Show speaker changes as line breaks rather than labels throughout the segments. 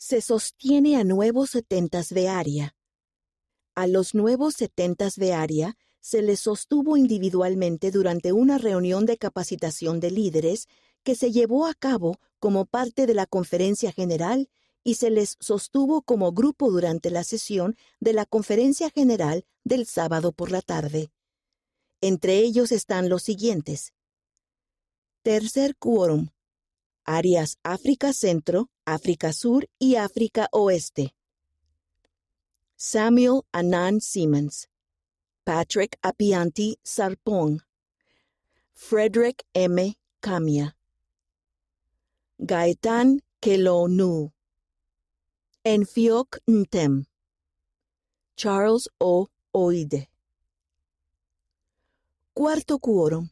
se sostiene a nuevos setentas de área. A los nuevos setentas de área se les sostuvo individualmente durante una reunión de capacitación de líderes que se llevó a cabo como parte de la conferencia general y se les sostuvo como grupo durante la sesión de la conferencia general del sábado por la tarde. Entre ellos están los siguientes. Tercer quórum. Áreas África Centro, África Sur y África Oeste. Samuel Anand Siemens. Patrick Apianti Sarpong. Frederick M. Camia. Gaetan Kelonu. Enfiok Ntem. Charles O. Oide. Cuarto quórum.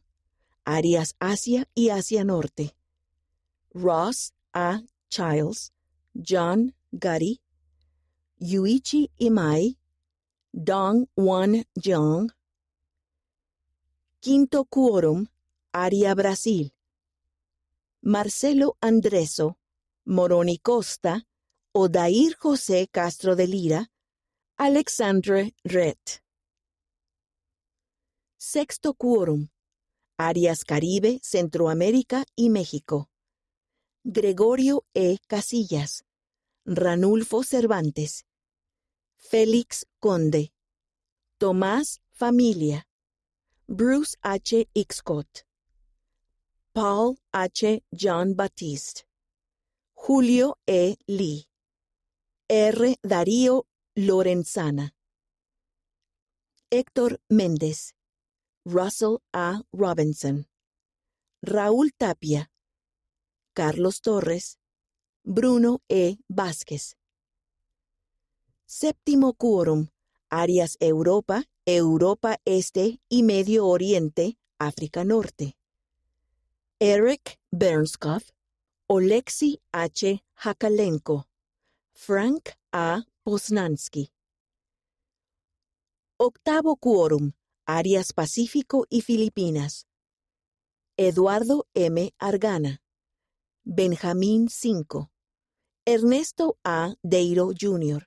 Áreas Asia y Asia Norte. Ross A. Childs, John Gutty, Yuichi Imai, Dong Wan Jong. Quinto quórum, Área Brasil. Marcelo Andreso, Moroni Costa, Odair José Castro de Lira, Alexandre Rett. Sexto quórum, Áreas Caribe, Centroamérica y México. Gregorio E. Casillas, Ranulfo Cervantes, Félix Conde, Tomás Familia, Bruce H. Ixcot, Paul H. John Baptiste, Julio E. Lee, R. Darío Lorenzana, Héctor Méndez, Russell A. Robinson, Raúl Tapia, Carlos Torres, Bruno E. Vázquez. Séptimo quórum, áreas Europa, Europa Este y Medio Oriente, África Norte. Eric Bernskoff, Oleksi H. Hakalenko, Frank A. Poznansky. Octavo quórum, áreas Pacífico y Filipinas. Eduardo M. Argana. Benjamín V. Ernesto A. Deiro Jr.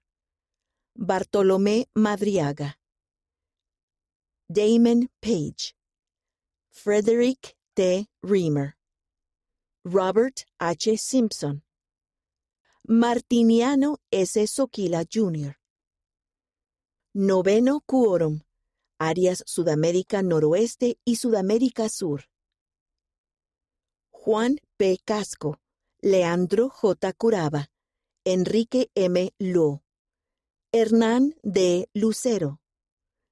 Bartolomé Madriaga. Damon Page. Frederick T. Reamer. Robert H. Simpson. Martiniano S. Soquila Jr. Noveno Quórum. Áreas Sudamérica Noroeste y Sudamérica Sur. Juan P. Casco, Leandro J. Curaba, Enrique M. Lo, Hernán D. Lucero,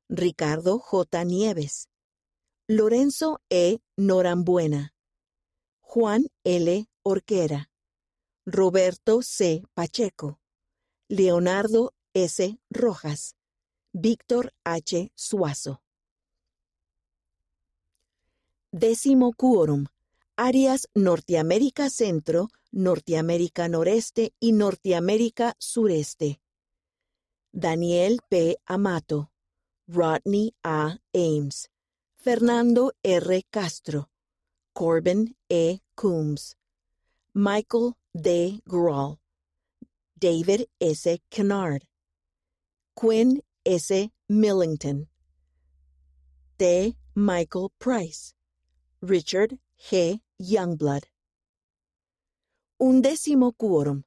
Ricardo J. Nieves, Lorenzo E. Norambuena, Juan L. Orquera, Roberto C. Pacheco, Leonardo S. Rojas, Víctor H. Suazo. Décimo quórum. Áreas Norteamérica Centro, Norteamérica Noreste y Norteamérica Sureste. Daniel P. Amato, Rodney A. Ames, Fernando R. Castro, Corbin E. Coombs, Michael D. Grawl, David S. Kennard, Quinn S. Millington, T. Michael Price, Richard G. Youngblood. Undécimo quórum.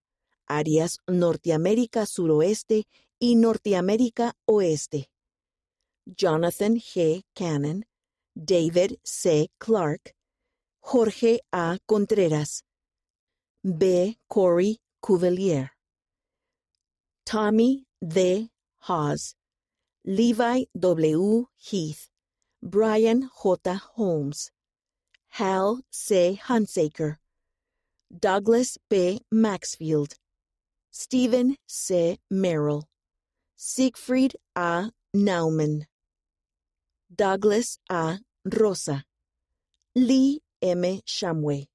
Áreas Norteamérica Suroeste y Norteamérica Oeste. Jonathan G. Cannon, David C. Clark, Jorge A. Contreras, B. Corey Cuvelier, Tommy D. Hawes, Levi W. Heath, Brian J. Holmes, Hal C. Hunsaker, Douglas B. Maxfield, Stephen C. Merrill, Siegfried A. Naumann, Douglas A. Rosa, Lee M. Shamway,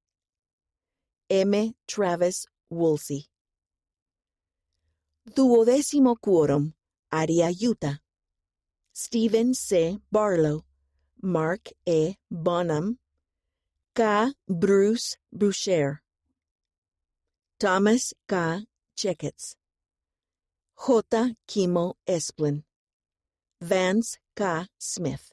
M. Travis Woolsey. Duodécimo quórum, Área Utah. Stephen C. Barlow, Mark E. Bonham, K. Bruce Boucher, Thomas K. Checketts. J. Kimo Esplin. Vance K. Smith.